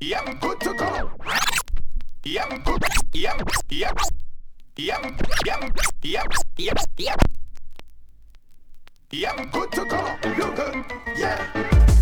Yum, good to go. Yum, good. Yum, yum, yum, yum, yum, yum, yum. Yum, good to go. You good? Yeah.